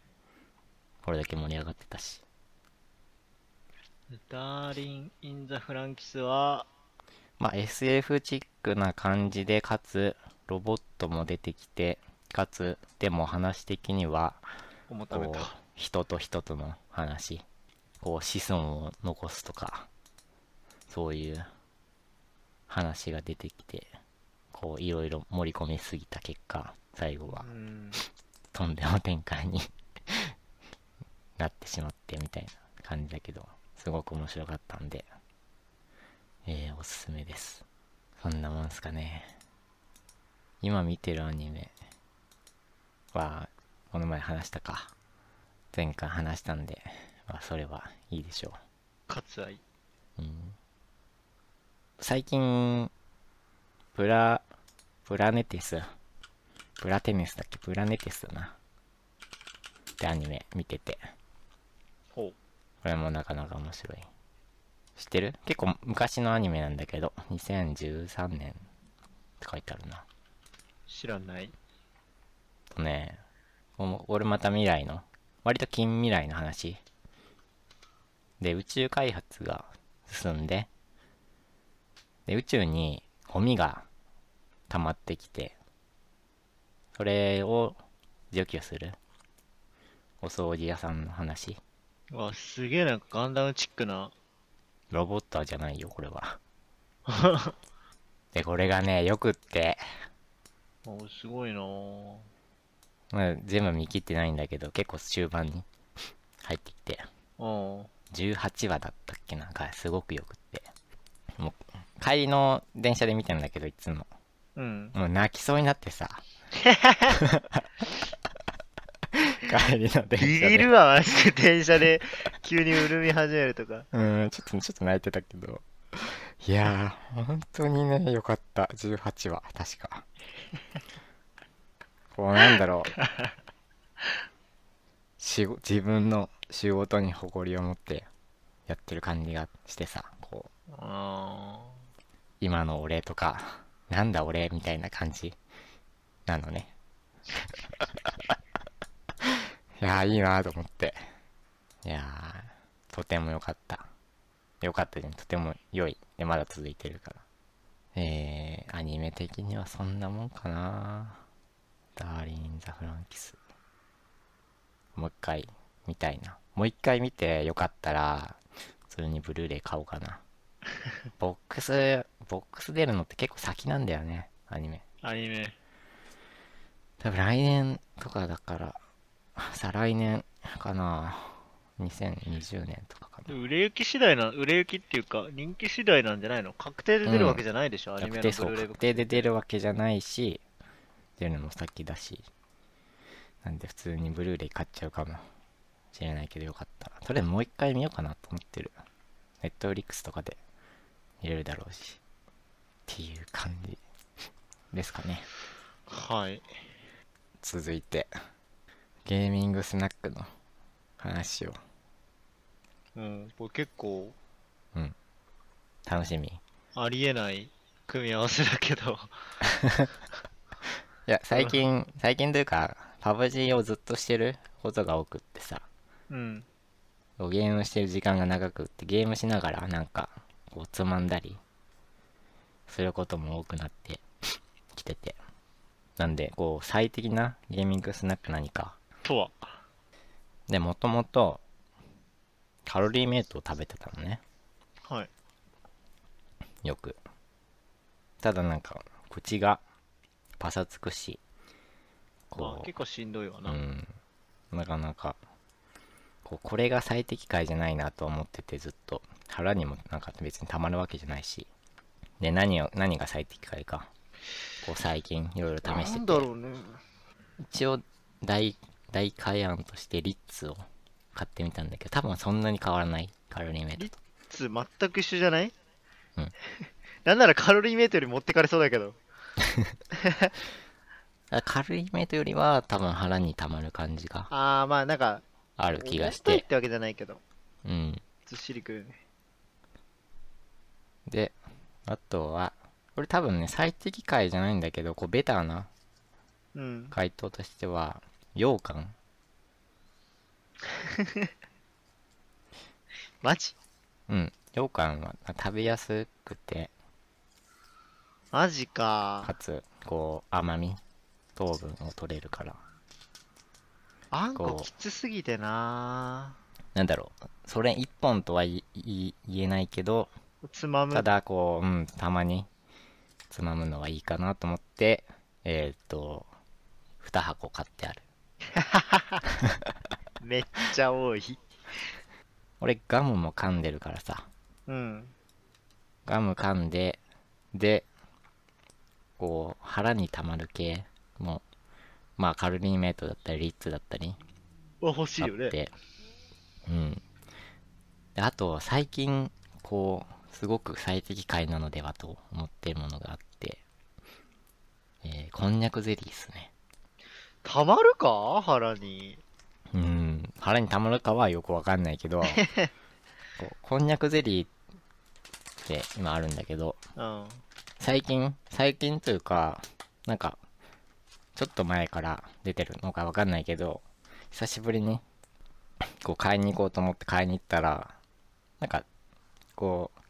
これだけ盛り上がってたし。ダーリン・イン・ザ・フランキスは、まあ、SF チックな感じで、かつ、ロボットも出てきて、かつ、でも話的には。人と人との話こう子孫を残すとかそういう話が出てきてこういろいろ盛り込みすぎた結果最後は。うん。とんでも展開に なってしまってみたいな感じだけどすごく面白かったんでえー、おすすめです。そんなもんすかね。今見てるアニメはこの前話したか。前回話したんで、まあ、それはいいでしょ割愛。う、うん、最近プラプラネテス。プラテネスだっけ？プラネテスだな。ってアニメ見てて。ほう。これもなかなか面白い。知ってる？結構昔のアニメなんだけど2013年。って書いてあるな。知らない。とね俺また未来の割と近未来の話。で宇宙開発が進んでで宇宙にゴミが溜まってきてそれを除去するお掃除屋さんの話わ、すげえなんかガンダムチックな。ロボットじゃないよこれは でこれがねよくっておすごいなぁ。まあ、全部見切ってないんだけど結構終盤に入ってきてうん。18話だったっけなんかすごくよくってもう帰りの電車で見てんだけどいつも。うん。もう泣きそうになってさ。帰りの電車ビで。ビるわ、マジで電車で急に潤み始めるとか。うんちょっとちょっと泣いてたけど。いやー本当にねよかった。18話確か。こうなんだろう。しご自分の仕事に誇りを持ってやってる感じがしてさこう。あ今の俺とか、なんだ俺みたいな感じなのね。いやー、いいなと思って。いやー、とても良かった。良かったじゃん。とても良い。で、まだ続いてるから。えー、アニメ的にはそんなもんかなダーリン・ザ・フランキス。もう一回見たいな。もう一回見てよかったら、普通にブルーレイ買おうかな。ボックス、ボックス出るのって結構先なんだよね、アニメ。アニメ。多分来年とかだから、再来年かな。2020年とかかな。売れ行き次第な、売れ行きっていうか、人気次第なんじゃないの？確定で出るわけじゃないでしょ、アニメの確定そうブルーレイ確定で出るわけじゃないし出るのも先だしなんで普通にブルーレイ買っちゃうかもしれないけどよかったらとりあえずもう一回見ようかなと思ってるネットフリックスとかで見れるだろうしっていう感じですかねはい。続いてゲーミングスナックの話をうん、これ結構楽しみいありえない組み合わせだけど。や最近最近というかパブ G をずっとしてることが多くってさうん。ゲームしてる時間が長くってゲームしながらなんかこうつまんだりすることも多くなって きててなんでこう最適なゲーミングスナック何かとは？でもともとカロリーメイトを食べてたのねはい。よくただなんか口がパサつくしまあ、こ結構しんどいわう、な。うん、なかなかこうこれが最適解じゃないなと思っててずっと。腹にもなんか別にたまるわけじゃないし。で何を何が最適解か。こう最近いろいろ試してなんてだろうね。一応大大改案としてリッツを買ってみたんだけど多分そんなに変わらない。カロリーメイトリッツ全く一緒じゃない？うん。なんならカロリーメイトより持ってかれそうだけど。カロリーメイトよりは多分腹にたまる感じが。あー、まあなんか、ある気がし重たいっててわけじゃないけど、うん。ずっしりくるね。であとはこれ多分ね最適解じゃないんだけどこうベターなうん。回答としては羊羹。マジ？うん。羊羹は食べやすくてマジか。か。つこう甘み糖分を取れるからあんこきつすぎてななんだろうそれ一本とは言えないけどつまむた。だこう、うん、たまにつまむのはいいかなと思ってえーっと2箱買ってある めっちゃ多い。俺ガムも噛んでるからさうん。ガム噛んででこう腹にたまる系もまあカロリーメイトだったりリッツだったりあ、欲しいよね。うんであと最近こうすごく最適解なのではと思ってるものがあってえーこんにゃくゼリーですねたまるか？腹に。うん腹にたまるかはよくわかんないけど こうこんにゃくゼリーって今あるんだけどうん。最近最近というかなんかちょっと前から出てるのかわかんないけど久しぶりにこう買いに行こうと思って買いに行ったらなんかこう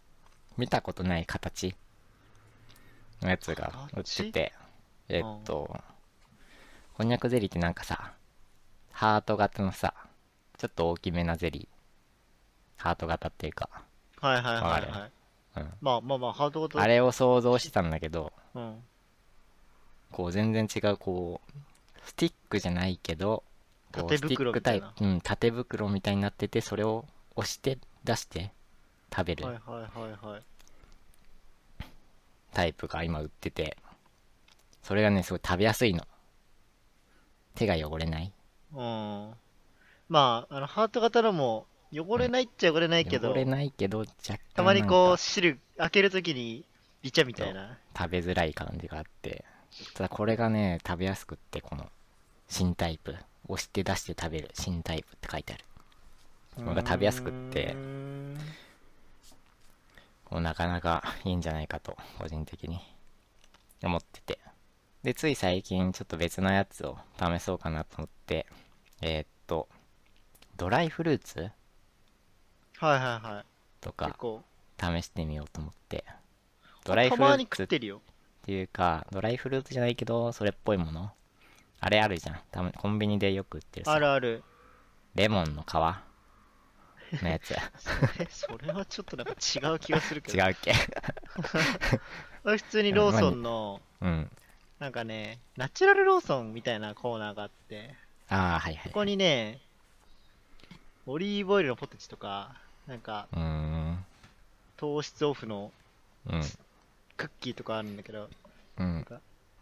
見たことない形のやつが売っててえっとこんにゃくゼリーってなんかさハート型のさちょっと大きめなゼリーハート型っていうか、はいはいはいはい。うん、まあまあまあ、ハードごと。あれを想像してたんだけどうん。こう全然違うこうスティックじゃないけどこうスティックタイプ、うん、縦袋みたいになっててそれを押して出して食べるはいはいはいはい。タイプが今売っててそれがねすごい食べやすいの手が汚れないうん。まあ、あの、ハート型のも、汚れないっちゃ汚れないけど、汚れないけど若干たまにこう、か汁開けるときに、ビチャみたいな。食べづらい感じがあってただこれがね食べやすくってこの新タイプ押して出して食べる新タイプって書いてあるこれが食べやすくってこうなかなかいいんじゃないかと個人的に思っててでつい最近ちょっと別のやつを試そうかなと思ってえーっとドライフルーツはいはいはい。とか。試してみようと思ってドライフルたまにーツっ食ってるよ。ていうかドライフルーツじゃないけどそれっぽいもの。あれあるじゃん。たまコンビニでよく売ってるさ。あるある。レモンの皮。のやつ。え、それはちょっとなんか違う気がするけど。違うっけ？俺 普通にローソンの、うん。なんかね、ナチュラルローソンみたいなコーナーがあって、ああはいはい。ここにね、オリーブオイルのポテチとか、なんかうーん。糖質オフのうんクッキーとかあるんだけど、うん。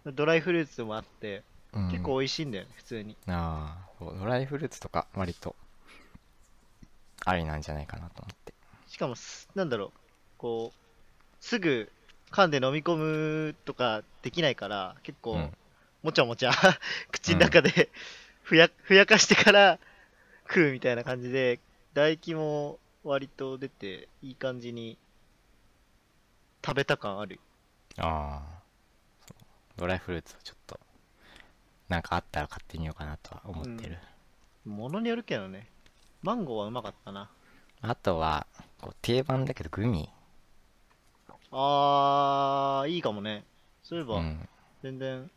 ドライフルーツもあって、うん。結構美味しいんだよね、普通に。ああドライフルーツとか割とありなんじゃないかなと思って。しかもす、なんだろう、こう、すぐ噛んで飲み込むとかできないから、結構、うん。もちゃもちゃ口の中でふやふやかしてから食うみたいな感じで、唾液も割と出て、いい感じに食べた感ある。ああドライフルーツをちょっとなんかあったら買ってみようかなとは思ってる、ものによるけどね。マンゴーはうまかったな。あとはこう定番だけどグミあー、いいかもね。そういえば、うん全然、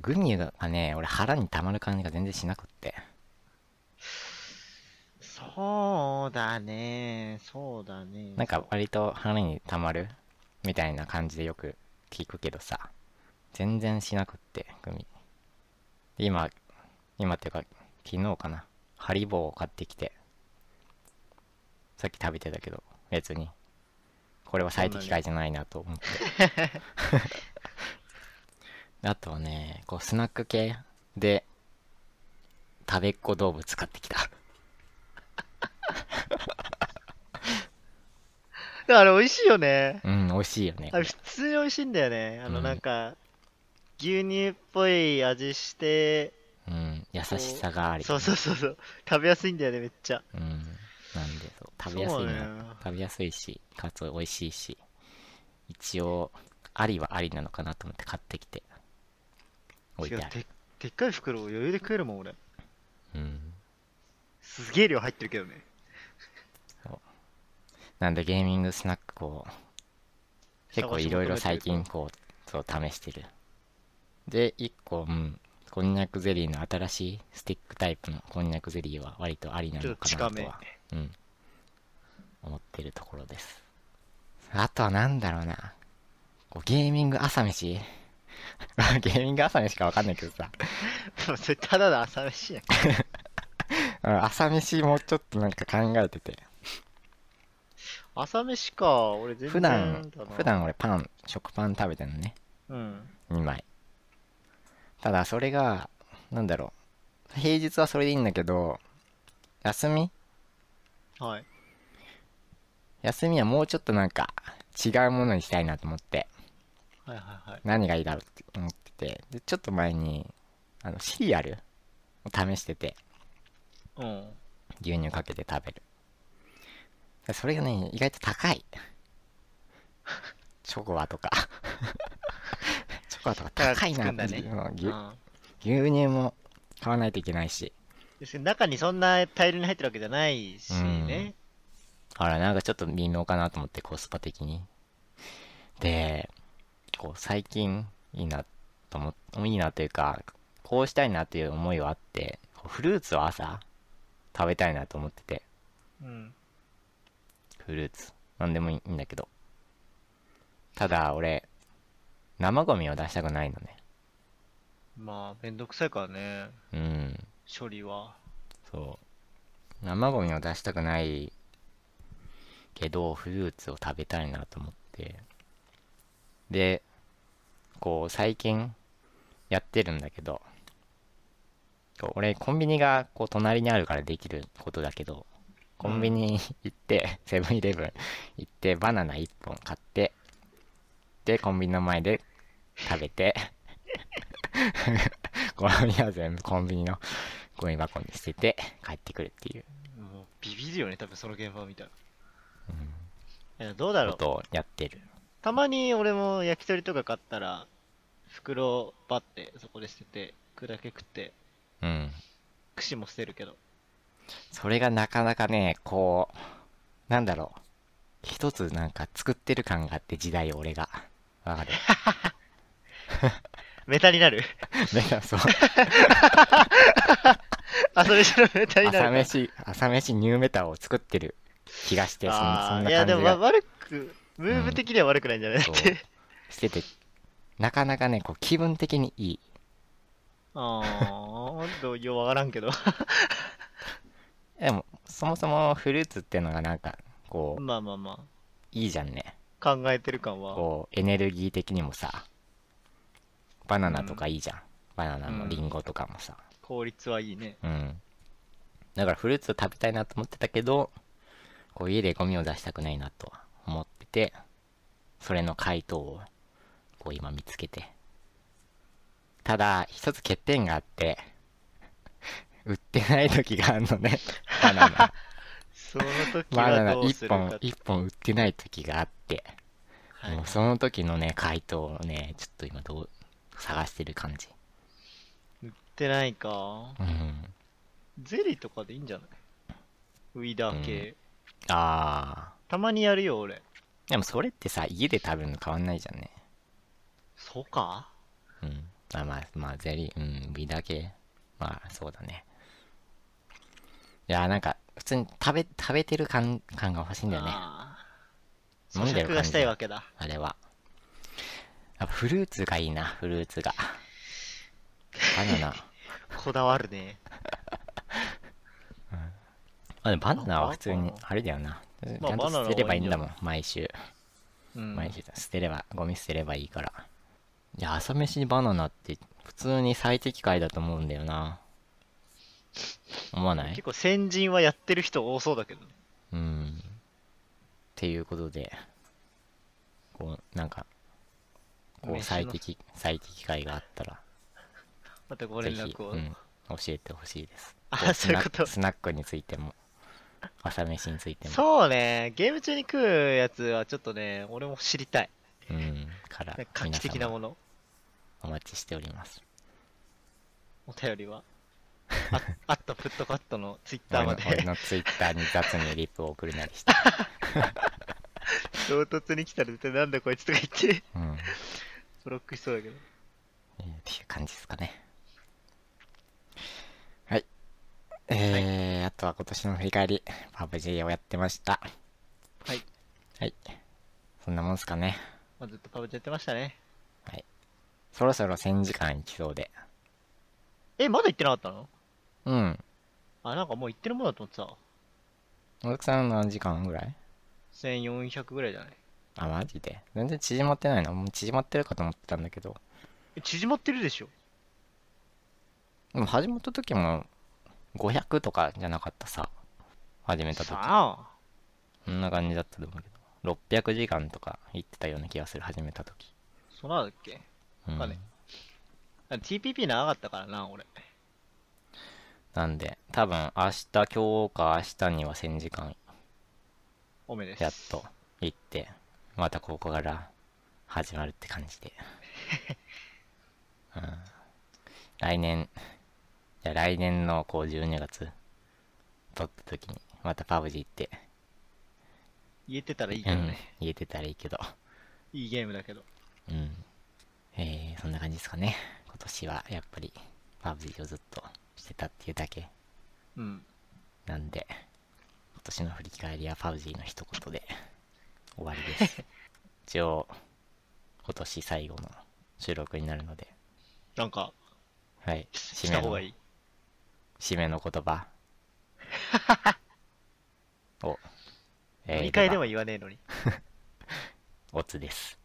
グミがね俺腹に溜まる感じが全然しなくってそうだね、そうだね。なんか割と腹に溜まるみたいな感じでよく聞くけどさ全然しなくってグミ。で今今っていうか昨日かな。ハリボーを買ってきてさっき食べてたけど別に。これは最適解じゃないなと思って。で あとはねこうスナック系で食べっ子動物買ってきたあれ美味しいよね。うん美味しいよねあれ普通に美味しいんだよね。あの、うんなんか、牛乳っぽい味して、うん優しさがありそうそうそうそう。食べやすいんだよね、めっちゃ。うん。なんで、食べやすいな。ね食べやすいし、かつ美味しいし、一応、ありはありなのかなと思って買ってきて、置いてある。でっかい袋を余裕で食えるもん、俺。うん。すげえ量入ってるけどね。なんで、ゲーミングスナック、こう、結構いろいろ最近、こう、そう、試してる。で、一個、うん、こんにゃくゼリーの新しいスティックタイプのこんにゃくゼリーは割とありなのか。なとは、うん、思ってるところです。あとはなんだろうな。こうゲーミング朝飯？ゲーミング朝飯かわかんないけどさ。もうそれただの朝飯やん 朝飯もうちょっとなんか考えてて。朝飯か、俺全然普段普段俺パン、食パン食べてるのね。うん。2枚。ただそれが、なんだろう。平日はそれでいいんだけど、休み？はい。休みはもうちょっとなんか違うものにしたいなと思って、はいはいはい。何がいいだろうって思ってて、で、ちょっと前に、あの、シリアルを試してて、うん。牛乳かけて食べる。でそれがね、意外と高い。チョコワとか。チョコワとか高いなって、だからつくんうん牛うん牛乳も買わないといけないし。中にそんな大量に入ってるわけじゃないしね。あら、なんかちょっと微妙かなと思って、コスパ的に。で、こう、最近、いいな、と思っ、いいなというか、こうしたいなっていう思いはあって、フルーツを朝、食べたいなと思ってて、うん。フルーツ。なんでもいいんだけど。ただ、俺、生ゴミを出したくないのね。まあ、めんどくさいからね、うん。処理は。そう。生ゴミを出したくないけど、フルーツを食べたいなと思って。で、こう、最近やってるんだけど、俺、コンビニがこう隣にあるからできることだけど、コンビニ行って、セブンイレブン行って、バナナ1本買って、で、コンビニの前で食べて、ゴミは全部コンビニのゴミ箱に捨てて帰ってくるっていうもう、ビビるよね、多分その現場を見たら。いやどうだろう？ことをやってる。たまに俺も焼き鳥とか買ったら、袋バッてそこで捨てて、具だけ食って、うん。串も捨てるけど。それがなかなかね、こう、なんだろう。一つなんか作ってる感があって時代を俺が。わかる？メタになる？ね、そう。朝飯のメタにな朝る。飯、朝飯ニューメタを作ってる気がして、そんあそんーいや、でも悪く、ムーブ的には悪くないんじゃない、そうって。してて、なかなかね、こう気分的にいい。ああ、どうようわからんけど。でも、そもそもフルーツってのがなんか、こう、まあまあまいいじゃんね。あ、考えてる感は。こう、エネルギー的にもさ、バナナとかいいじゃん。バナナのリンゴとかもさ。効率はいいね。うん。だからフルーツを食べたいなと思ってたけど、こう家でゴミを出したくないなと思ってて、それの回答を、こう今見つけて。ただ、一つ欠点があって、売ってない時があるのね。バナナ。その時バナナはどうす一るか本、。一本売ってない時があって、はいもうその時のね、回答をね、ちょっと今どう、探してる感じ。売ってないか？うん。ゼリーとかでいいんじゃない？ウィダー系。あたまにやるよ、俺。ー。でもそれってさ、家で食べるの変わんないじゃんね。そうか？うん。あまあ、まあ、ゼリー、うん、ビだけ。まあ、そうだね。いや、なんか、普通に食べ、食べてる感、感が欲しいんだよね。飲んでる感がしたいわけだ。あれは。やっぱフルーツがいいな、フルーツが。バナナ。こだわるね。あ、でもバナナは普通にあれだよな。ちまあゃんと捨てればいいんだもん、毎週。うん。毎週捨てれば、ゴミ捨てればいいから。いや、朝飯にバナナって普通に最適解だと思うんだよな。思わない？結構先人はやってる人多そうだけどね。うん。っていうことで、こう、なんか、こう最適、最適解があったら、またご連絡を。うん、教えてほしいです。あこそういうこと？スナックについても、朝飯についても。そうね、ゲーム中に食うやつはちょっとね、俺も知りたい。うん。から、画期的なもの。の。お待ちしております。お便りは？ああったプットカットのツイッターま俺の俺で。のツイッターに雑にリップを送るなりして。唐突に来たら絶対なんだこいつとか言って、うん。ブロックしそうだけど。えーっていう感じですかね。はい。えー、あとは今年の振り返り、パブ G をやってました。はい。はい。そんなもんすかね。まあ、ずっとパブチやってましたね。そろそろ1000時間いきそうで。え、まだ行ってなかったの？うん。あ、なんかもう行ってるもんだと思ってた。小沢さん何時間ぐらい？1400ぐらいじゃないあ、マジで？全然縮まってないのもう縮まってるかと思ってたんだけど。え縮まってるでしょ？でも始まった時も500とかじゃなかったさ。始めた時。さあ。こんな感じだったと思うけど。600時間とか言ってたような気がする、始めた時。そんなだっけ？うんかね ?TPP 長かったからな、俺。なんで、多分明日、今日か明日には1000時間おめです。やっと行って、またここから始まるって感じで。うん、来年、じゃあ来年のこう12月、撮った時に、またパブジ行って、言えてたらいいうんけどね。、言えてたらいいけど、いいゲームだけど。うん。えー、そんな感じですかね。今年はやっぱり、パブジをずっとしてたっていうだけうん。なんで、今年の振り返りはパウジーの一言で 終わりです。一応、今年最後の収録になるので、なんか、はい、し締めのた方がいい。締めの言葉 を、え2回でもでは言わねえのに。オツです。